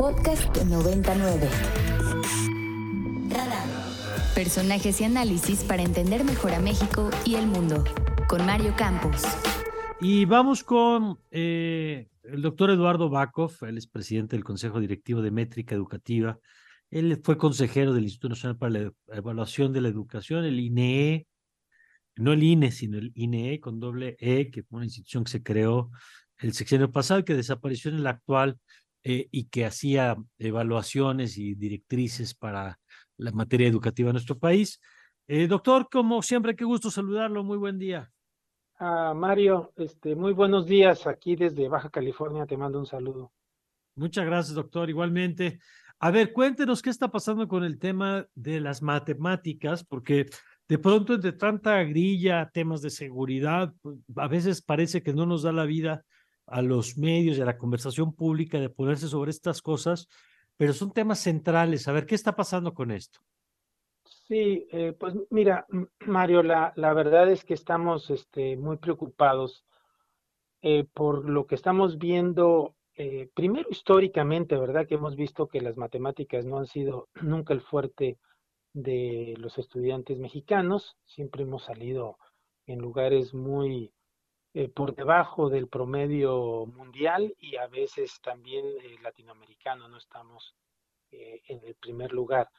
Podcast 99. Personajes y análisis para entender mejor a México y el mundo. Con Mario Campos. Y vamos con eh, el doctor Eduardo Bakov, él es presidente del Consejo Directivo de Métrica Educativa. Él fue consejero del Instituto Nacional para la Evaluación de la Educación, el INEE, no el INE, sino el INEE con doble E, que fue una institución que se creó el sexenio pasado, que desapareció en el actual eh, y que hacía evaluaciones y directrices para la materia educativa en nuestro país. Eh, doctor, como siempre, qué gusto saludarlo. Muy buen día. Ah, Mario, este, muy buenos días aquí desde Baja California. Te mando un saludo. Muchas gracias, doctor. Igualmente. A ver, cuéntenos qué está pasando con el tema de las matemáticas, porque de pronto entre tanta grilla, temas de seguridad, pues, a veces parece que no nos da la vida a los medios y a la conversación pública de ponerse sobre estas cosas, pero son temas centrales. A ver, ¿qué está pasando con esto? Sí, eh, pues mira, Mario, la, la, verdad es que estamos este, muy preocupados eh, por lo que estamos viendo, eh, primero históricamente, ¿verdad? Que hemos visto que las matemáticas no han sido nunca el fuerte de los estudiantes mexicanos, siempre hemos salido en lugares muy eh, por debajo del promedio mundial y a veces también eh, latinoamericano, no estamos eh, en el primer lugar.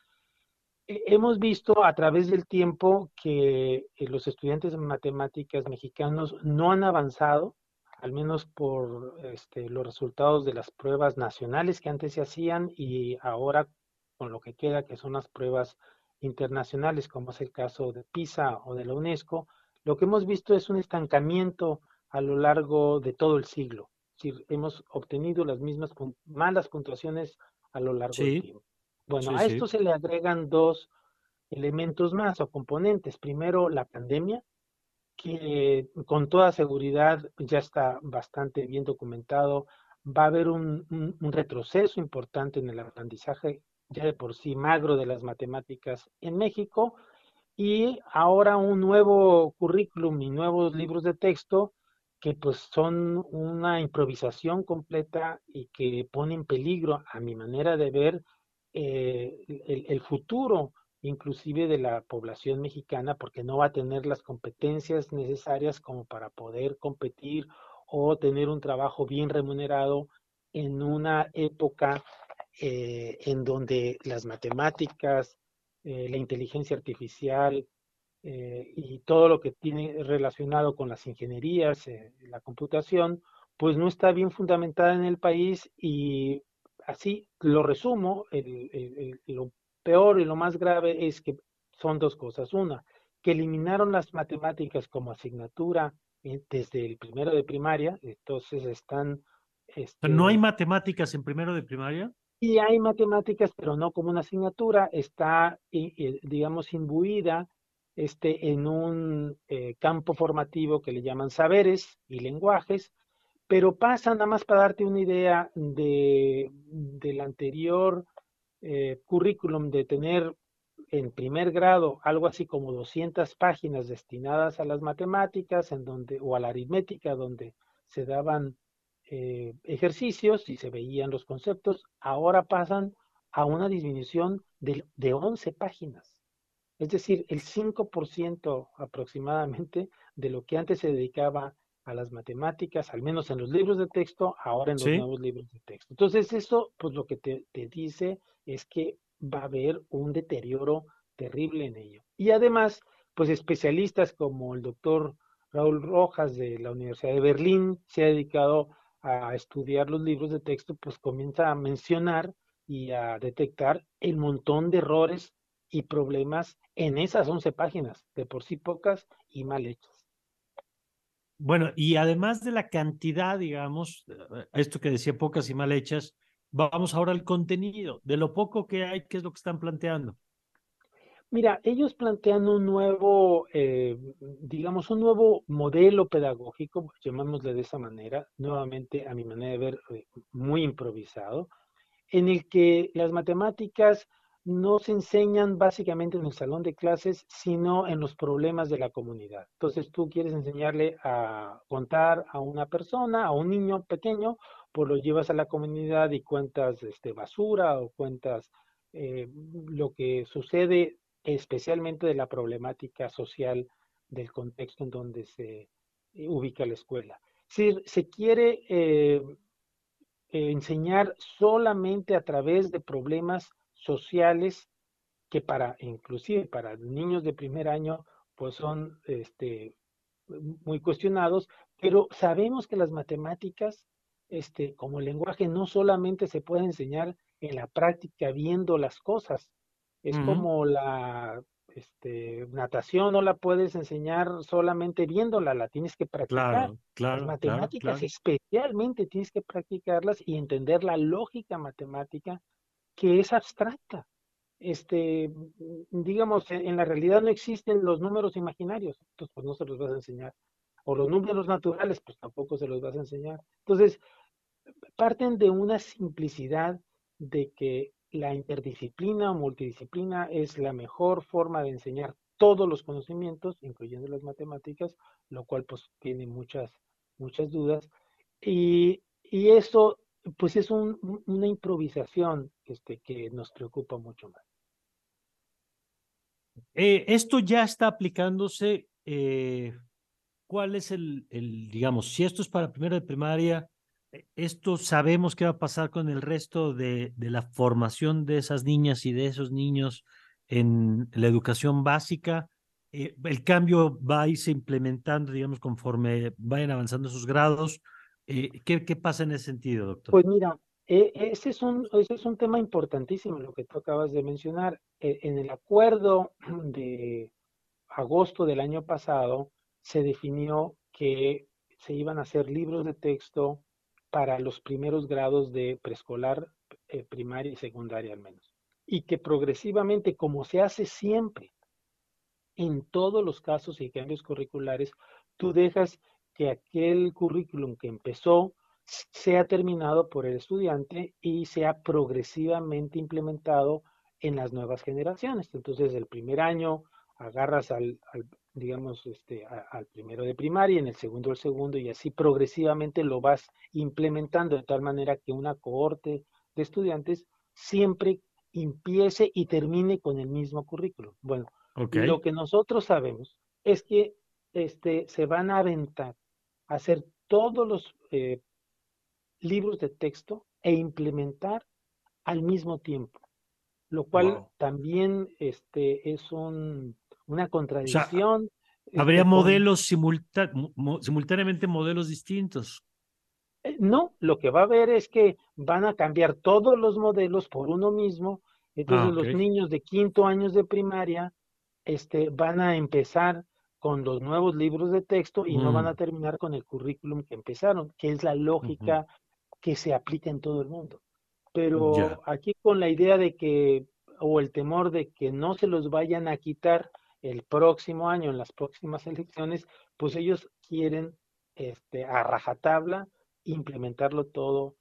hemos visto a través del tiempo que los estudiantes de matemáticas mexicanos no han avanzado, al menos por este, los resultados de las pruebas nacionales que antes se hacían y ahora con lo que queda, que son las pruebas internacionales, como es el caso de PISA o de la UNESCO, lo que hemos visto es un estancamiento a lo largo de todo el siglo. hemos obtenido las mismas malas puntuaciones a lo largo del tiempo. Bueno, a esto se le agregan dos elementos más o componentes. Primero, la pandemia, que con toda seguridad ya está bastante bien documentado. Va a haber un retroceso importante en el aprendizaje ya de por sí magro de las matemáticas en México y ahora un nuevo currículum y nuevos libros de texto que pues son una improvisación completa y que pone en peligro, a mi manera de ver, eh, el, futuro inclusive de la población mexicana porque no va a tener las competencias necesarias como para poder competir o tener un trabajo bien remunerado en una época eh, en donde las matemáticas, eh, la inteligencia artificial eh, y todo lo que tiene relacionado con las ingenierías, la computación, pues no está bien fundamentada en el país y así lo resumo, lo peor y lo más grave es que son dos cosas. Una, que eliminaron las matemáticas como asignatura desde el primero de primaria, entonces están... ¿No hay este matemáticas en primero de primaria? Y hay matemáticas, pero no como una asignatura, está, digamos, imbuida este, en un eh, campo formativo que le llaman saberes y lenguajes, pero pasa nada más para darte una idea de, del anterior eh, currículum de tener en primer grado algo así como 200 páginas destinadas a las matemáticas en donde, o a la aritmética, donde se daban eh, ejercicios y se veían los conceptos, ahora pasan a una disminución de, de 11 páginas. Es decir, el 5% aproximadamente de lo que antes se dedicaba a las matemáticas, al menos en los libros de texto, ahora en los nuevos libros de texto. Entonces, eso, pues lo que te, te dice es que va a haber un deterioro terrible en ello. Y además, pues especialistas como el doctor Raúl Rojas de la Universidad de Berlín se ha dedicado a estudiar los libros de texto, pues comienza a mencionar y a detectar el montón de errores y problemas en esas 11 páginas, de por sí pocas y mal hechas. Bueno, y además de la cantidad, digamos, eh, esto que decía pocas y mal hechas, vamos ahora al contenido, de lo poco que hay, ¿qué es lo que están planteando? Mira, ellos plantean un nuevo, eh, digamos, un nuevo modelo pedagógico, llamémosle de esa manera, nuevamente a mi manera de ver, eh, muy improvisado, en el que las matemáticas no se enseñan básicamente en el salón de clases, sino en los problemas de la comunidad. Entonces tú quieres enseñarle a contar a una persona, a un niño pequeño, pues lo llevas a la comunidad y cuentas este, basura o cuentas eh, lo que sucede especialmente de la problemática social del contexto en donde se eh, ubica la escuela. Si se quiere eh, enseñar solamente a través de problemas sociales que para, inclusive para niños de primer año, pues son este, muy cuestionados, pero sabemos que las matemáticas, este, como lenguaje, no solamente se puede enseñar en la práctica viendo las cosas, es como la este, natación no la puedes enseñar solamente viéndola, la tienes que practicar. Claro, claro. Las matemáticas especialmente tienes que practicarlas y entender la lógica matemática que es abstracta. Este, digamos, en la realidad no existen los números imaginarios, entonces pues no se los vas a enseñar. O los números naturales, pues tampoco se los vas a enseñar. Entonces, parten de una simplicidad de que la interdisciplina o multidisciplina es la mejor forma de enseñar todos los conocimientos, incluyendo las matemáticas, lo cual pues tiene muchas, muchas dudas. Y, y eso pues es una improvisación este, que nos preocupa mucho más. Eh, esto ya está aplicándose. Eh, ¿Cuál es el, el, digamos, si esto es para primero de primaria, esto sabemos qué va a pasar con el resto de, de, la formación de esas niñas y de esos niños en la educación básica. Eh, el cambio va a irse implementando, digamos, conforme vayan avanzando sus grados. Eh, ¿qué, ¿qué, pasa en ese sentido, doctor? Pues mira, ese, es un, ese es un tema importantísimo, lo que tú acabas de mencionar. en el acuerdo de agosto del año pasado se definió que se iban a hacer libros de texto para los primeros grados de preescolar, eh, primaria y secundaria al menos. Y que progresivamente, como se hace siempre, en todos los casos y cambios curriculares, tú dejas que aquel currículum que empezó sea terminado por el estudiante y sea progresivamente implementado en las nuevas generaciones. Entonces, el primer año agarras al, al, digamos, este, al primero de primaria, en el segundo el segundo, y así progresivamente lo vas implementando de tal manera que una cohorte de estudiantes siempre empiece y termine con el mismo currículo. Bueno, lo que nosotros sabemos es que este, se van a aventar a hacer todos los eh, libros de texto e implementar al mismo tiempo, lo cual también este, es un una contradicción. habría este, modelos simultáneamente modelos distintos. Eh, no, lo que va a haber es que van a cambiar todos los modelos por uno mismo. Entonces ah, los niños de quinto años de primaria este, van a empezar con los nuevos libros de texto y no van a mm. terminar con el currículum que empezaron, que es la lógica que se aplica en todo el mundo. Pero aquí con la idea de que, o el temor de que no se los vayan a quitar el próximo año, en las próximas elecciones, pues ellos quieren este, a rajatabla implementarlo todo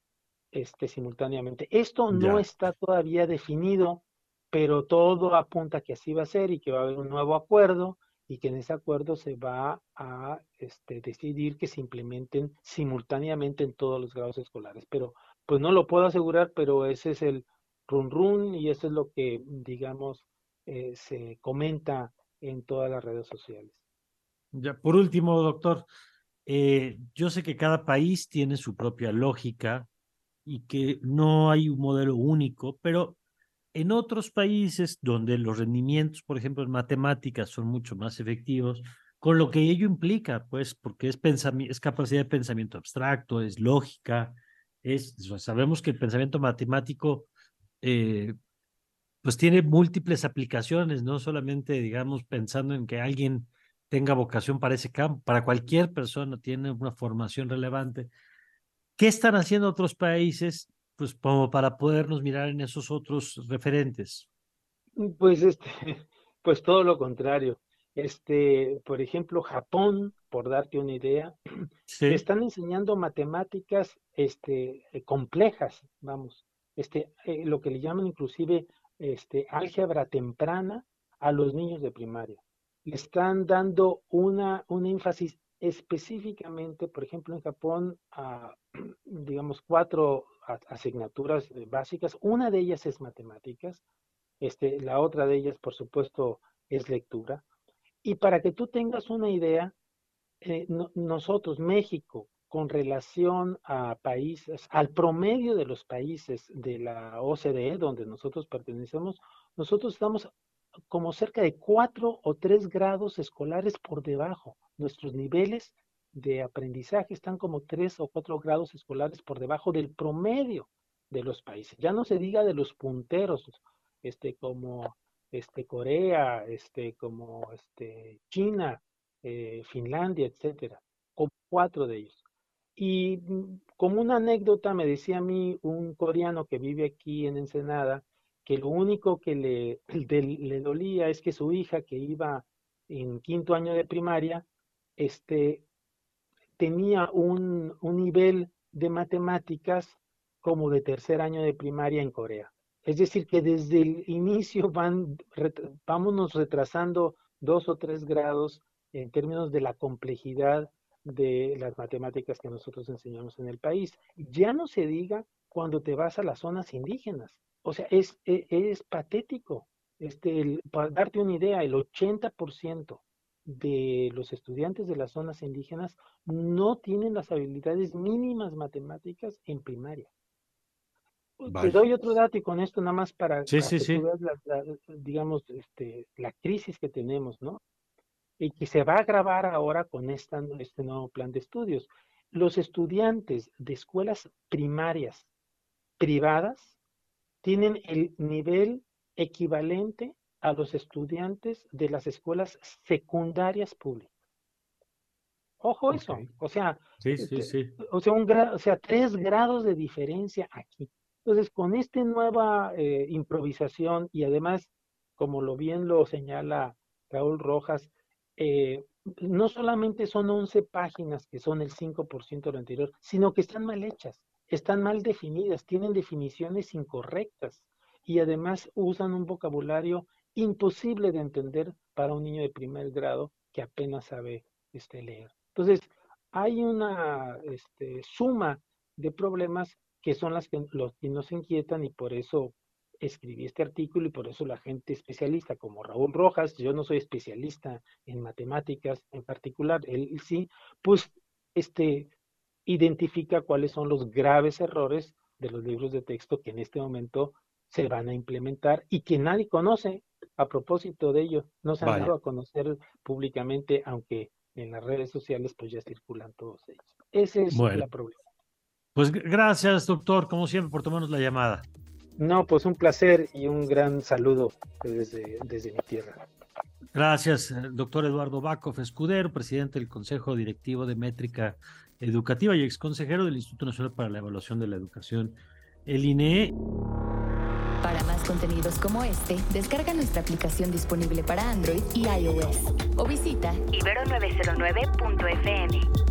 este, simultáneamente. Esto no está todavía definido, pero todo apunta que así va a ser y que va a haber un nuevo acuerdo y que en ese acuerdo se va a este, decidir que se implementen simultáneamente en todos los grados escolares. Pero pues no lo puedo asegurar, pero ese es el run run y eso es lo que, digamos, eh, se comenta en todas las redes sociales. Ya, por último, doctor, eh, yo sé que cada país tiene su propia lógica y que no hay un modelo único, pero en otros países donde los rendimientos, por ejemplo, en matemáticas son mucho más efectivos, con lo que ello implica, pues, porque es, es capacidad de pensamiento abstracto, es lógica, es, sabemos que el pensamiento matemático eh, pues tiene múltiples aplicaciones, no solamente, digamos, pensando en que alguien tenga vocación para ese campo, para cualquier persona tiene una formación relevante. ¿Qué están haciendo otros países, pues, como para podernos mirar en esos otros referentes? Mm, pues, este, pues todo lo contrario. Este, por ejemplo, Japón, por darte una idea, están enseñando matemáticas, este, complejas, vamos, este, eh, lo que le llaman inclusive este, álgebra temprana a los niños de primaria. Le están dando una, un énfasis específicamente, por ejemplo, en Japón, a, digamos, cuatro asignaturas básicas. Una de ellas es matemáticas, este, la otra de ellas, por supuesto, es lectura. Y para que tú tengas una idea, eh, nosotros, México, con relación a países, al promedio de los países de la OCDE, donde nosotros pertenecemos, nosotros estamos como cerca de cuatro o tres grados escolares por debajo. Nuestros niveles de aprendizaje están como tres o cuatro grados escolares por debajo del promedio de los países. Ya no se diga de los punteros, este, como este, Corea, este, como este, China, eh, Finlandia, etcétera, con cuatro de ellos. Y mm, como una anécdota me decía a mí un coreano que vive aquí en Ensenada, que lo único que le, le dolía es que su hija, que iba en quinto año de primaria, este, tenía un, un nivel de matemáticas como de tercer año de primaria en Corea. Es decir, que desde el inicio van, vámonos retrasando dos o tres grados en términos de la complejidad de las matemáticas que nosotros enseñamos en el país. Ya no se diga cuando te vas a las zonas indígenas. O sea, es, e, es, patético. Este, para darte una idea, el 80% de los estudiantes de las zonas indígenas no tienen las habilidades mínimas matemáticas en primaria. Te doy otro dato y con esto nada más para, que veas la, digamos, este, la crisis que tenemos, ¿no? Y que se va a agravar ahora con esta, este nuevo plan de estudios. Los estudiantes de escuelas primarias privadas tienen el nivel equivalente a los estudiantes de las escuelas secundarias públicas. Ojo eso, o sea, este, o sea, un o sea, tres grados de diferencia aquí. Entonces, con esta nueva eh, improvisación y además, como lo bien lo señala Raúl Rojas, eh, no solamente son 11 páginas que son el 5% de lo anterior, sino que están mal hechas, están mal definidas, tienen definiciones incorrectas y además usan un vocabulario imposible de entender para un niño de primer grado que apenas sabe este, leer. Entonces, hay una este, suma de problemas que son las que, los que nos inquietan y por eso escribí este artículo y por eso la gente especialista como Raúl Rojas, yo no soy especialista en matemáticas en particular, él sí, pues este identifica cuáles son los graves errores de los libros de texto que en este momento se van a implementar y que nadie conoce a propósito de ello. No se han dado a conocer públicamente, aunque en las redes sociales pues ya circulan todos ellos. Ese es el problema. Pues gracias, doctor, como siempre, por tomarnos la llamada. No, pues un placer y un gran saludo desde, desde mi tierra. Gracias, doctor Eduardo Bacov Escudero, presidente del Consejo Directivo de Métrica Educativa y exconsejero del Instituto Nacional para la Evaluación de la Educación, el INE. Para más contenidos como este, descarga nuestra aplicación disponible para Android y iOS o visita ibero909.fm.